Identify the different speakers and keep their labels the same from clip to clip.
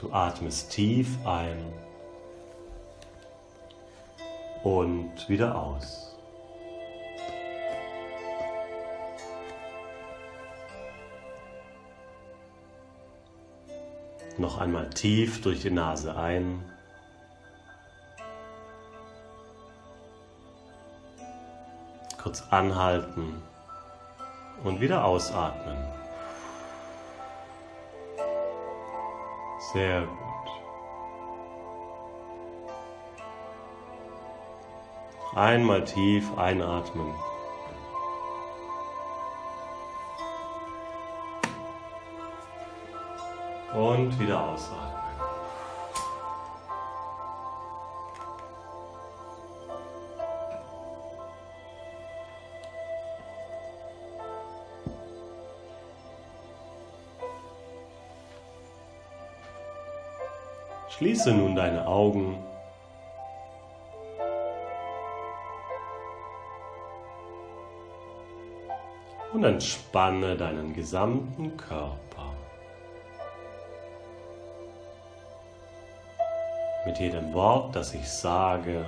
Speaker 1: Du atmest tief ein und wieder aus. Noch einmal tief durch die Nase ein. Kurz anhalten und wieder ausatmen. Sehr gut. Einmal tief einatmen. Und wieder ausatmen. Schließe nun deine Augen. Und entspanne deinen gesamten Körper. Mit jedem Wort, das ich sage,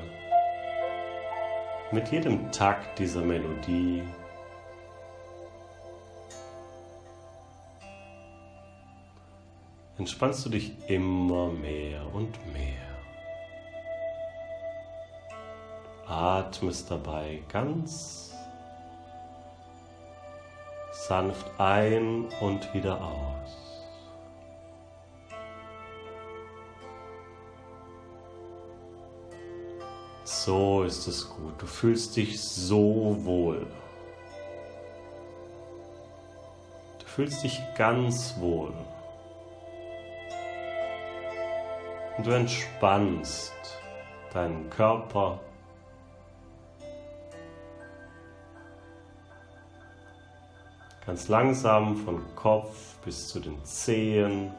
Speaker 1: mit jedem Takt dieser Melodie, entspannst du dich immer mehr und mehr. Atmest dabei ganz sanft ein und wieder aus. So ist es gut. Du fühlst dich so wohl. Du fühlst dich ganz wohl. Und du entspannst deinen Körper. Ganz langsam von Kopf bis zu den Zehen.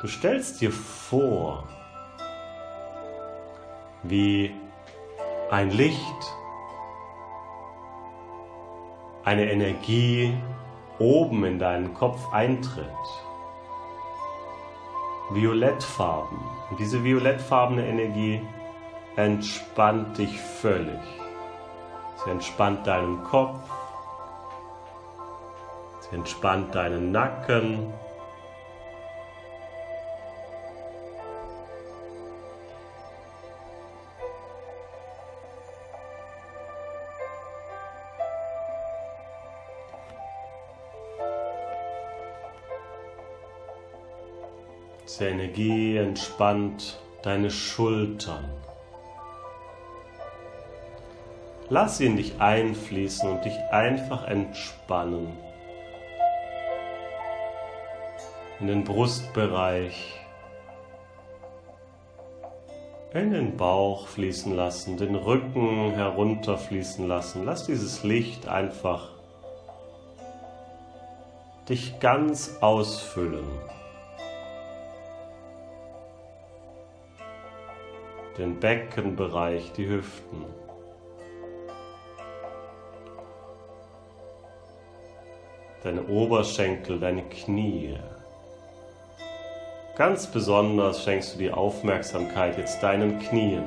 Speaker 1: Du stellst dir vor, wie ein Licht, eine Energie oben in deinen Kopf eintritt. Violettfarben. Und diese violettfarbene Energie entspannt dich völlig. Sie entspannt deinen Kopf. Sie entspannt deinen Nacken. Diese Energie entspannt deine Schultern. Lass sie in dich einfließen und dich einfach entspannen. In den Brustbereich, in den Bauch fließen lassen, den Rücken herunterfließen lassen. Lass dieses Licht einfach dich ganz ausfüllen. Den Beckenbereich, die Hüften. Deine Oberschenkel, deine Knie. Ganz besonders schenkst du die Aufmerksamkeit jetzt deinen Knien.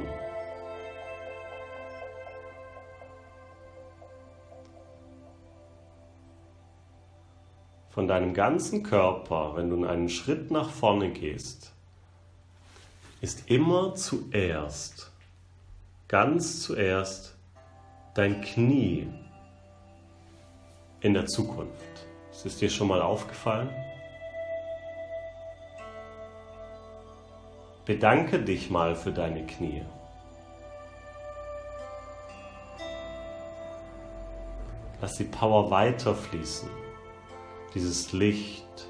Speaker 1: Von deinem ganzen Körper, wenn du einen Schritt nach vorne gehst, ist immer zuerst, ganz zuerst, dein Knie in der Zukunft. Ist es dir schon mal aufgefallen? Bedanke dich mal für deine Knie. Lass die Power weiterfließen. Dieses Licht.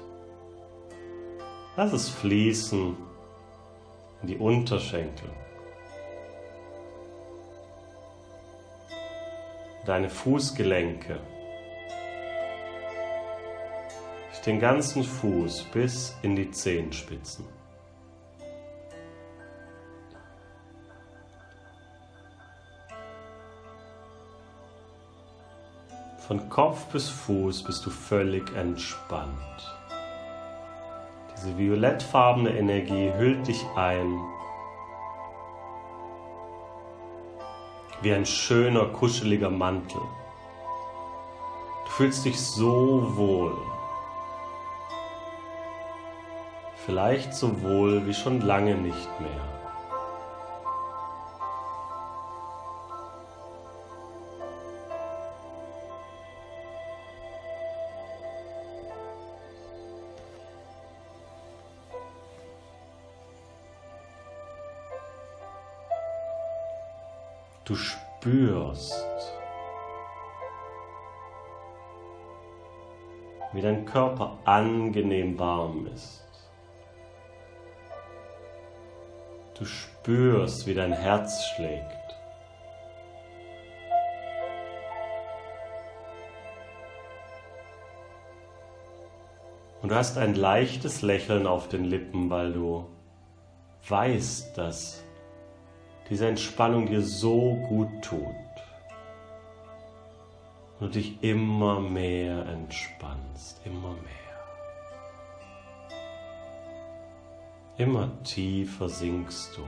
Speaker 1: Lass es fließen in die Unterschenkel. Deine Fußgelenke. Den ganzen Fuß bis in die Zehenspitzen. Von Kopf bis Fuß bist du völlig entspannt. Diese violettfarbene Energie hüllt dich ein. Wie ein schöner, kuscheliger Mantel. Du fühlst dich so wohl. Vielleicht so wohl wie schon lange nicht mehr. Du spürst, wie dein Körper angenehm warm ist. Du spürst, wie dein Herz schlägt. Und du hast ein leichtes Lächeln auf den Lippen, weil du weißt, dass diese Entspannung dir so gut tut und dich immer mehr entspannst, immer mehr. Immer tiefer sinkst du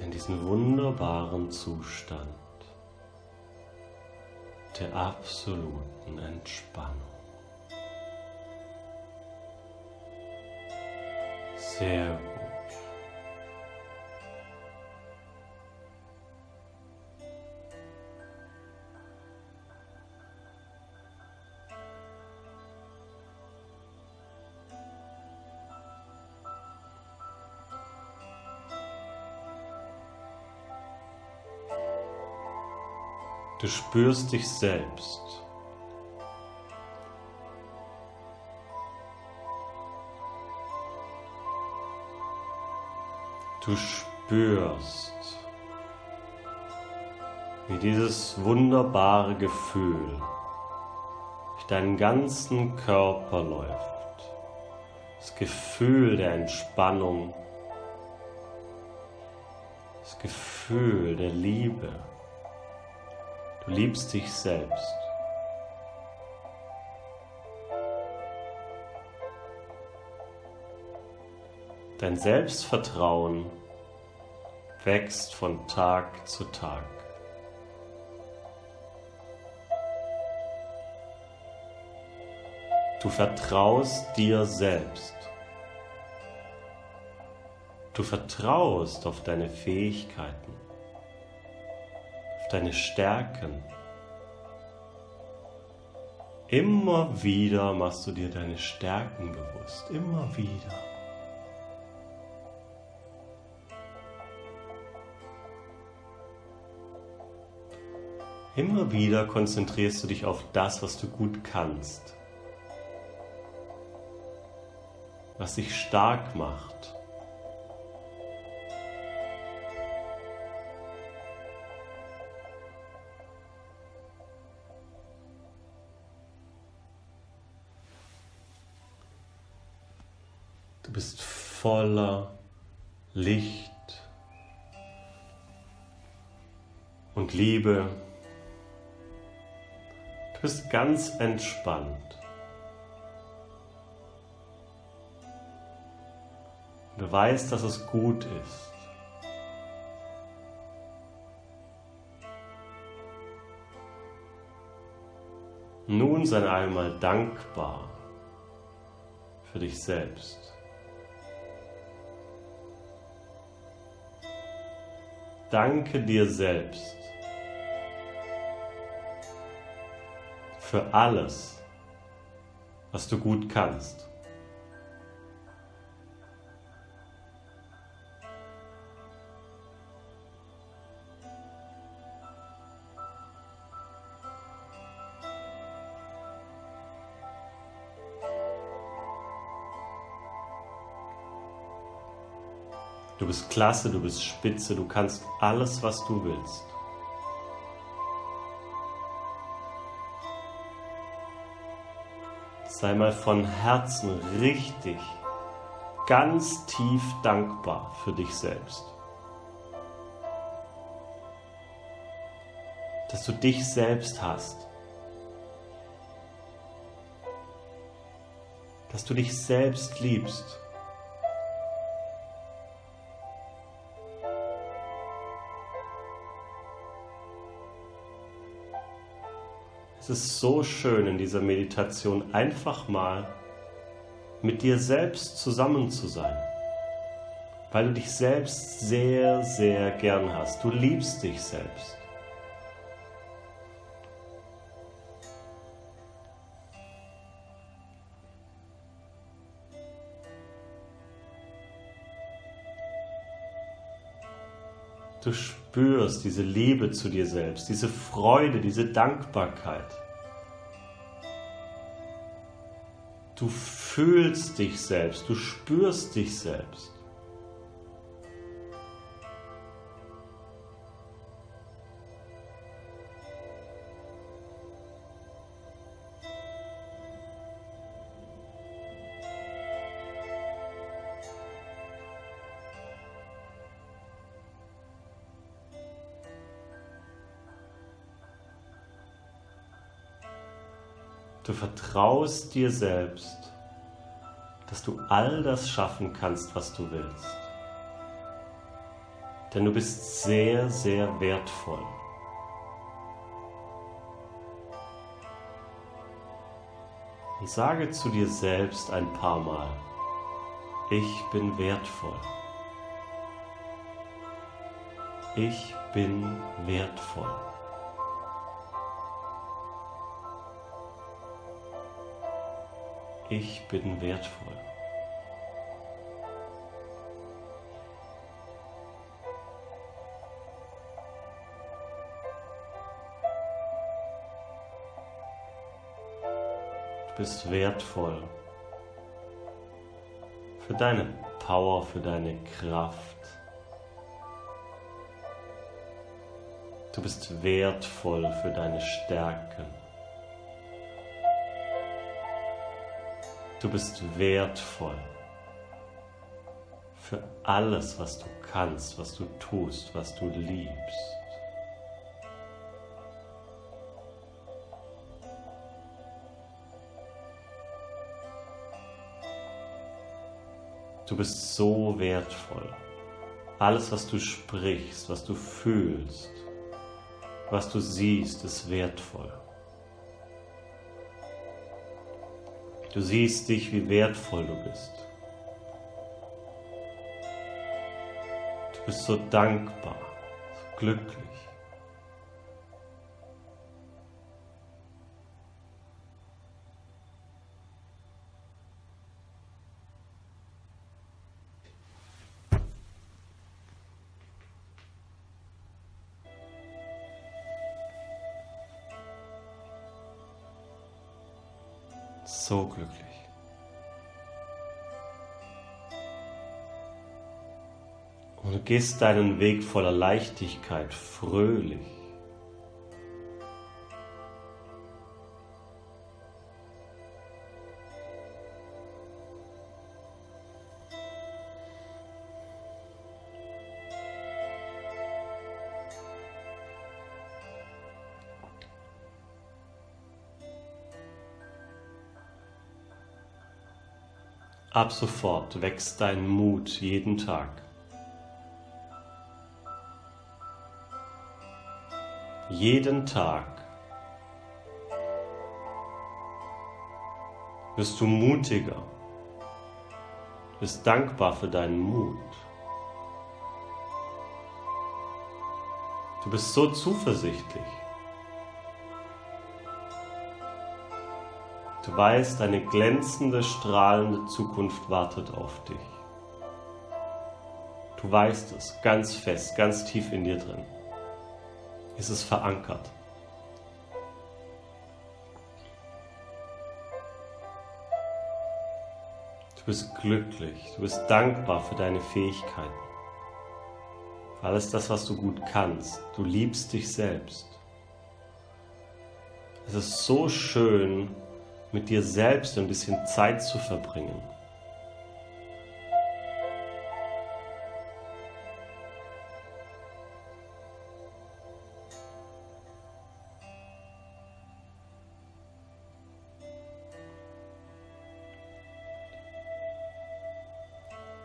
Speaker 1: in diesen wunderbaren Zustand der absoluten Entspannung. Sehr gut. Du spürst dich selbst. Du spürst, wie dieses wunderbare Gefühl durch deinen ganzen Körper läuft. Das Gefühl der Entspannung, das Gefühl der Liebe. Du liebst dich selbst. Dein Selbstvertrauen wächst von Tag zu Tag. Du vertraust dir selbst. Du vertraust auf deine Fähigkeiten deine Stärken. Immer wieder machst du dir deine Stärken bewusst, immer wieder. Immer wieder konzentrierst du dich auf das, was du gut kannst, was dich stark macht. Voller Licht und Liebe. Du bist ganz entspannt. Du weißt, dass es gut ist. Nun sei einmal dankbar für dich selbst. Danke dir selbst für alles, was du gut kannst. Du bist klasse, du bist spitze, du kannst alles, was du willst. Sei mal von Herzen richtig, ganz tief dankbar für dich selbst. Dass du dich selbst hast. dass du dich selbst liebst. Es ist so schön in dieser Meditation einfach mal mit dir selbst zusammen zu sein, weil du dich selbst sehr, sehr gern hast. Du liebst dich selbst. Du spürst diese Liebe zu dir selbst, diese Freude, diese Dankbarkeit. Du fühlst dich selbst, du spürst dich selbst. Du vertraust dir selbst, dass du all das schaffen kannst, was du willst. Denn du bist sehr, sehr wertvoll. Und sage zu dir selbst ein paar Mal, ich bin wertvoll. Ich bin wertvoll. Ich bin wertvoll. Du bist wertvoll für deine Power, für deine Kraft. Du bist wertvoll für deine Stärken. Du bist wertvoll für alles, was du kannst, was du tust, was du liebst. Du bist so wertvoll. Alles, was du sprichst, was du fühlst, was du siehst, ist wertvoll. Du siehst dich, wie wertvoll du bist. Du bist so dankbar, so glücklich. So glücklich. Und du gehst deinen Weg voller Leichtigkeit, fröhlich. Ab sofort wächst dein Mut jeden Tag. Jeden Tag wirst du mutiger, bist dankbar für deinen Mut. Du bist so zuversichtlich. Du weißt, eine glänzende, strahlende Zukunft wartet auf dich. Du weißt es ganz fest, ganz tief in dir drin. Es ist verankert. Du bist glücklich, du bist dankbar für deine Fähigkeiten, für alles das, was du gut kannst. Du liebst dich selbst. Es ist so schön, mit dir selbst ein bisschen Zeit zu verbringen.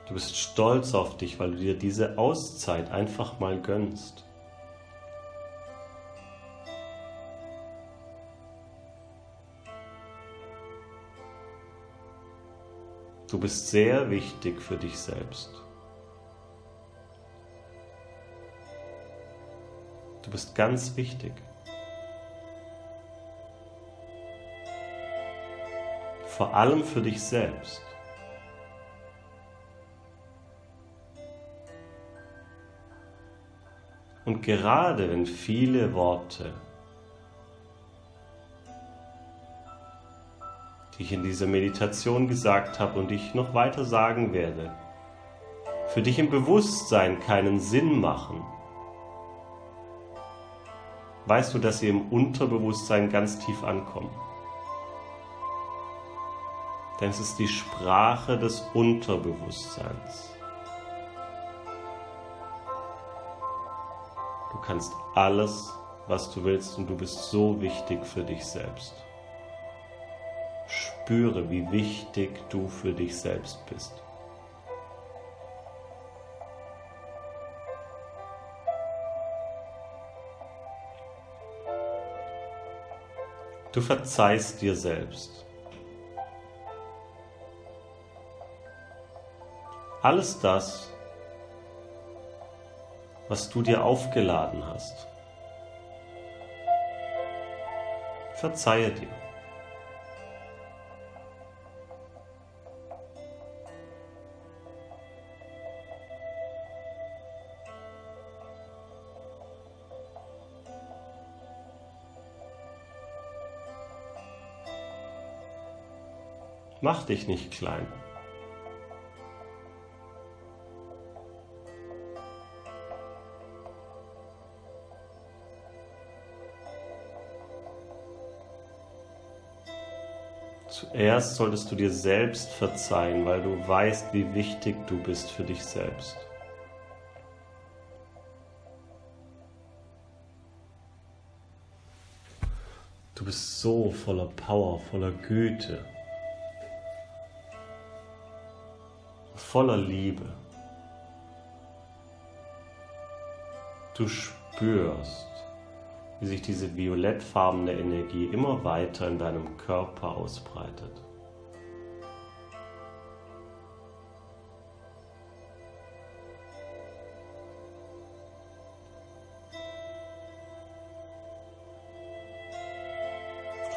Speaker 1: Du bist stolz auf dich, weil du dir diese Auszeit einfach mal gönnst. Du bist sehr wichtig für dich selbst. Du bist ganz wichtig. Vor allem für dich selbst. Und gerade wenn viele Worte, die ich in dieser Meditation gesagt habe und ich noch weiter sagen werde, für dich im Bewusstsein keinen Sinn machen, weißt du, dass sie im Unterbewusstsein ganz tief ankommen. Denn es ist die Sprache des Unterbewusstseins. Du kannst alles, was du willst und du bist so wichtig für dich selbst. Spüre, wie wichtig du für dich selbst bist. Du verzeihst dir selbst. Alles das, was du dir aufgeladen hast. Verzeihe dir. Mach dich nicht klein. Zuerst solltest du dir selbst verzeihen, weil du weißt, wie wichtig du bist für dich selbst. Du bist so voller Power, voller Güte, voller Liebe. Du spürst, wie sich diese violettfarbene Energie immer weiter in deinem Körper ausbreitet.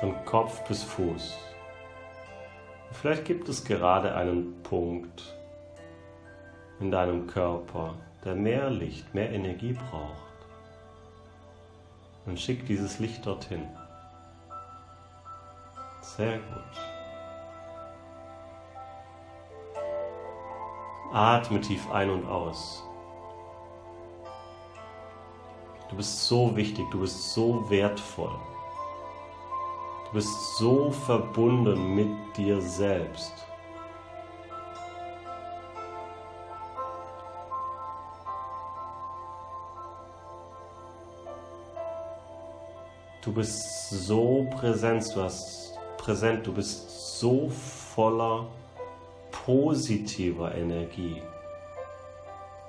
Speaker 1: Von Kopf bis Fuß. Vielleicht gibt es gerade einen Punkt in deinem Körper, der mehr Licht, mehr Energie braucht und schick dieses Licht dorthin. Sehr gut. Atme tief ein und aus. Du bist so wichtig, du bist so wertvoll. Du bist so verbunden mit dir selbst. Du bist so präsent, du hast präsent, du bist so voller positiver Energie.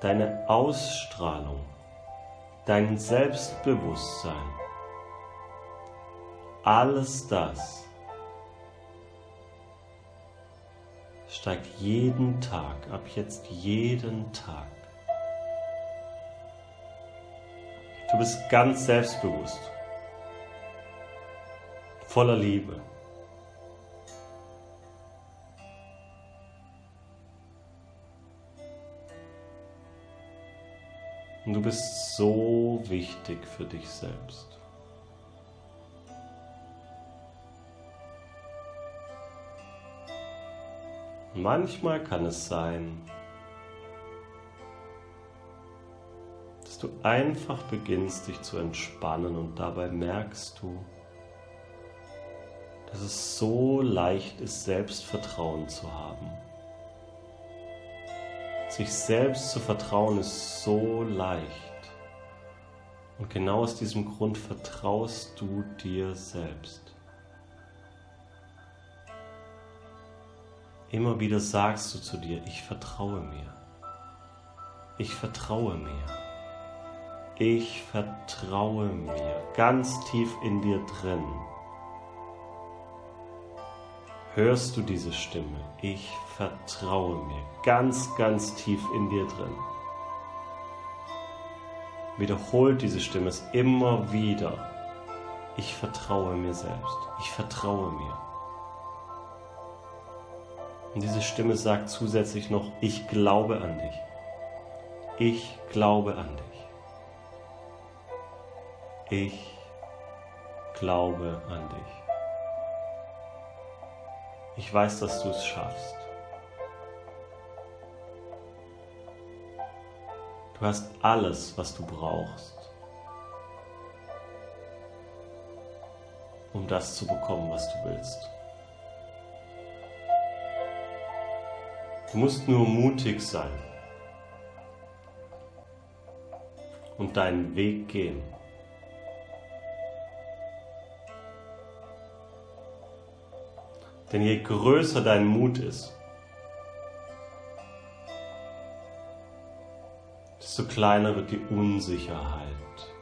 Speaker 1: Deine Ausstrahlung, dein Selbstbewusstsein, alles das steigt jeden Tag, ab jetzt jeden Tag. Du bist ganz selbstbewusst voller Liebe. Und du bist so wichtig für dich selbst. Manchmal kann es sein, dass du einfach beginnst dich zu entspannen und dabei merkst du, dass es so leicht ist, Selbstvertrauen zu haben. Sich selbst zu vertrauen ist so leicht. Und genau aus diesem Grund vertraust du dir selbst. Immer wieder sagst du zu dir, ich vertraue mir. Ich vertraue mir. Ich vertraue mir ganz tief in dir drin. Hörst du diese Stimme? Ich vertraue mir ganz, ganz tief in dir drin. Wiederholt diese Stimme es immer wieder. Ich vertraue mir selbst. Ich vertraue mir. Und diese Stimme sagt zusätzlich noch, ich glaube an dich. Ich glaube an dich. Ich glaube an dich. Ich weiß, dass du es schaffst. Du hast alles, was du brauchst, um das zu bekommen, was du willst. Du musst nur mutig sein und deinen Weg gehen. Denn je größer dein Mut ist, desto kleiner wird die Unsicherheit.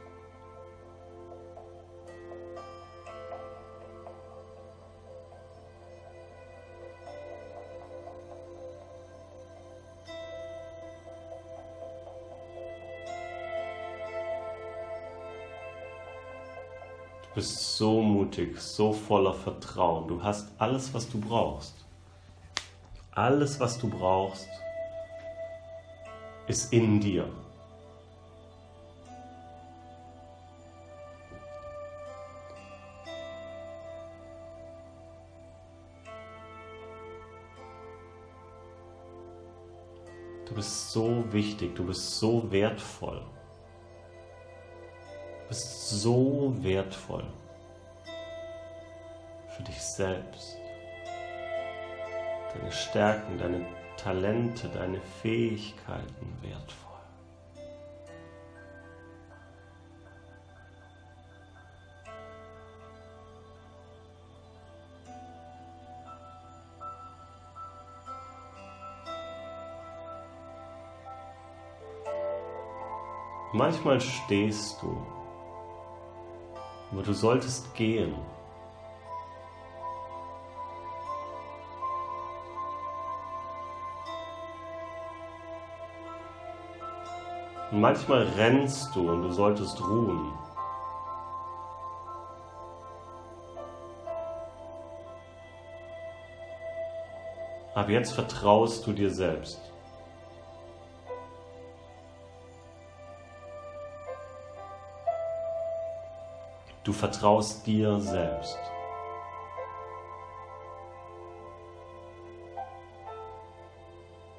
Speaker 1: Bist so mutig, so voller Vertrauen. Du hast alles, was du brauchst. Alles, was du brauchst, ist in dir. Du bist so wichtig, du bist so wertvoll bist so wertvoll für dich selbst. Deine Stärken, deine Talente, deine Fähigkeiten wertvoll. Manchmal stehst du aber du solltest gehen. Und manchmal rennst du und du solltest ruhen. Ab jetzt vertraust du dir selbst. Du vertraust dir selbst.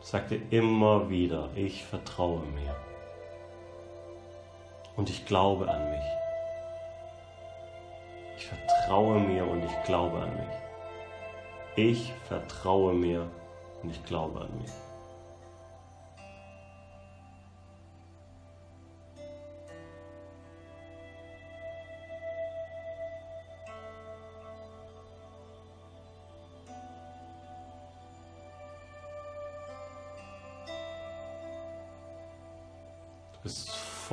Speaker 1: Sag dir immer wieder, ich vertraue mir. Und ich glaube an mich. Ich vertraue mir und ich glaube an mich. Ich vertraue mir und ich glaube an mich.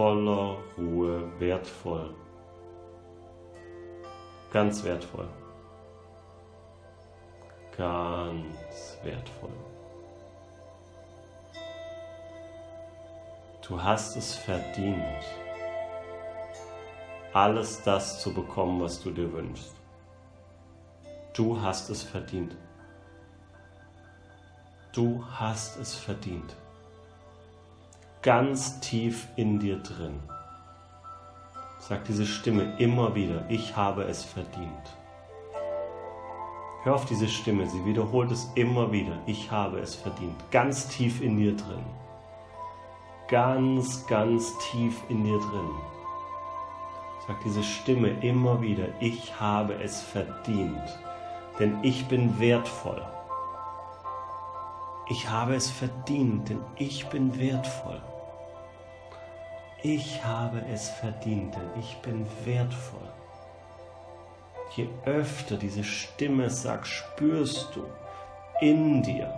Speaker 1: Voller Ruhe, wertvoll. Ganz wertvoll. Ganz wertvoll. Du hast es verdient, alles das zu bekommen, was du dir wünschst. Du hast es verdient. Du hast es verdient ganz tief in dir drin. Sagt diese Stimme immer wieder, ich habe es verdient. Hör auf diese Stimme, sie wiederholt es immer wieder, ich habe es verdient. Ganz tief in dir drin. Ganz, ganz tief in dir drin. Sagt diese Stimme immer wieder, ich habe es verdient. Denn ich bin wertvoll. Ich habe es verdient, denn ich bin wertvoll. Ich habe es verdient, denn ich bin wertvoll. Je öfter diese Stimme sagt, spürst du in dir,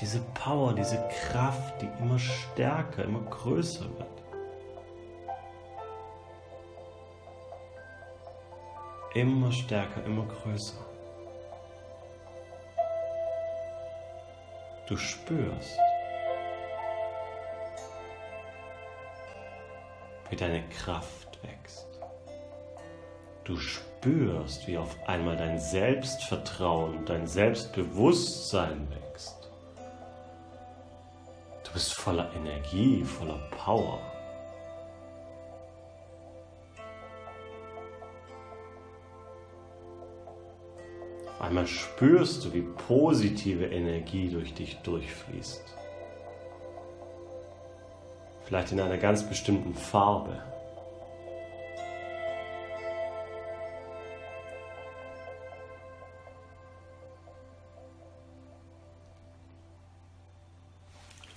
Speaker 1: Diese Power, diese Kraft, die immer stärker, immer größer wird. Immer stärker, immer größer. Du spürst, wie deine Kraft wächst. Du spürst, wie auf einmal dein Selbstvertrauen, dein Selbstbewusstsein wächst. Du bist voller Energie, voller Power. Auf einmal spürst du, wie positive Energie durch dich durchfließt. Vielleicht in einer ganz bestimmten Farbe.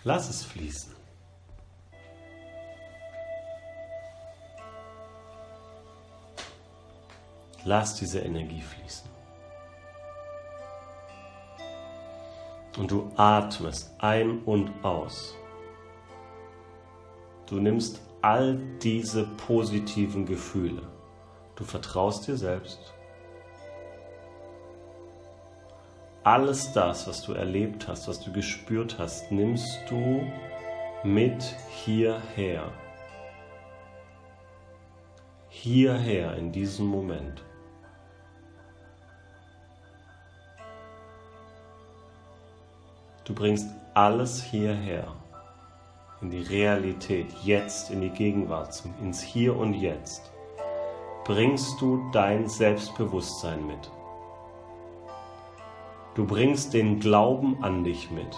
Speaker 1: Lass es fließen. Lass diese Energie fließen. Und du atmest ein und aus. Du nimmst all diese positiven Gefühle. Du vertraust dir selbst. Alles das, was du erlebt hast, was du gespürt hast, nimmst du mit hierher. Hierher in diesem Moment. Du bringst alles hierher, in die Realität, jetzt, in die Gegenwart, ins Hier und Jetzt. Bringst du dein Selbstbewusstsein mit. Du bringst den Glauben an dich mit.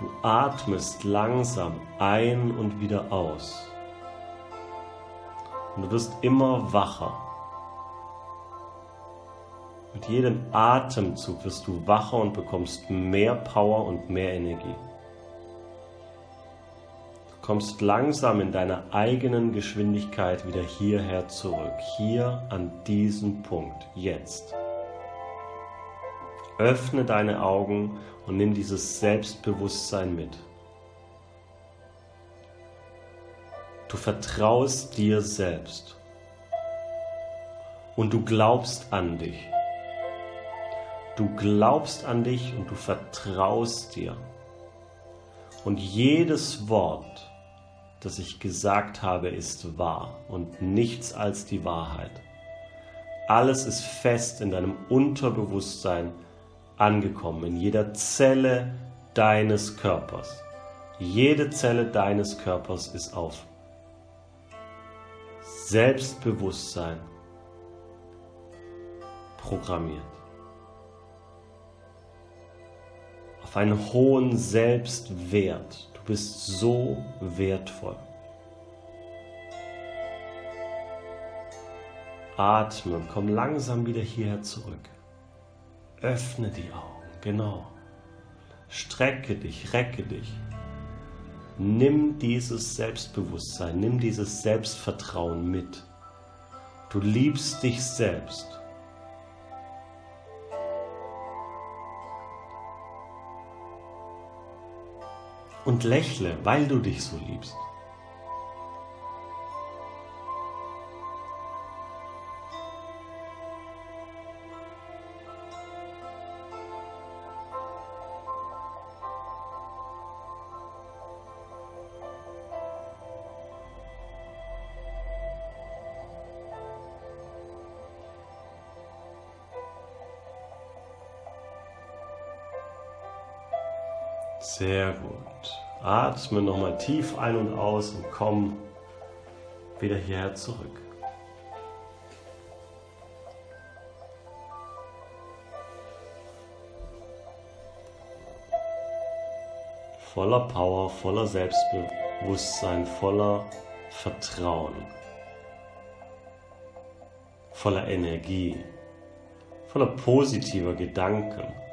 Speaker 1: Du atmest langsam ein und wieder aus. Und du wirst immer wacher. Mit jedem Atemzug wirst du wacher und bekommst mehr Power und mehr Energie. Du kommst langsam in deiner eigenen Geschwindigkeit wieder hierher zurück, hier an diesen Punkt, jetzt. Öffne deine Augen und nimm dieses Selbstbewusstsein mit. Du vertraust dir selbst und du glaubst an dich. Du glaubst an dich und du vertraust dir. Und jedes Wort, das ich gesagt habe, ist wahr und nichts als die Wahrheit. Alles ist fest in deinem Unterbewusstsein angekommen, in jeder Zelle deines Körpers. Jede Zelle deines Körpers ist auf Selbstbewusstsein programmiert. Auf einen hohen Selbstwert. Du bist so wertvoll. Atme, komm langsam wieder hierher zurück. Öffne die Augen, genau. Strecke dich, recke dich. Nimm dieses Selbstbewusstsein, nimm dieses Selbstvertrauen mit. Du liebst dich selbst. Und lächle, weil du dich so liebst. Sehr gut. Atme nochmal tief ein und aus und komm wieder hierher zurück. Voller Power, voller Selbstbewusstsein, voller Vertrauen, voller Energie, voller positiver Gedanken.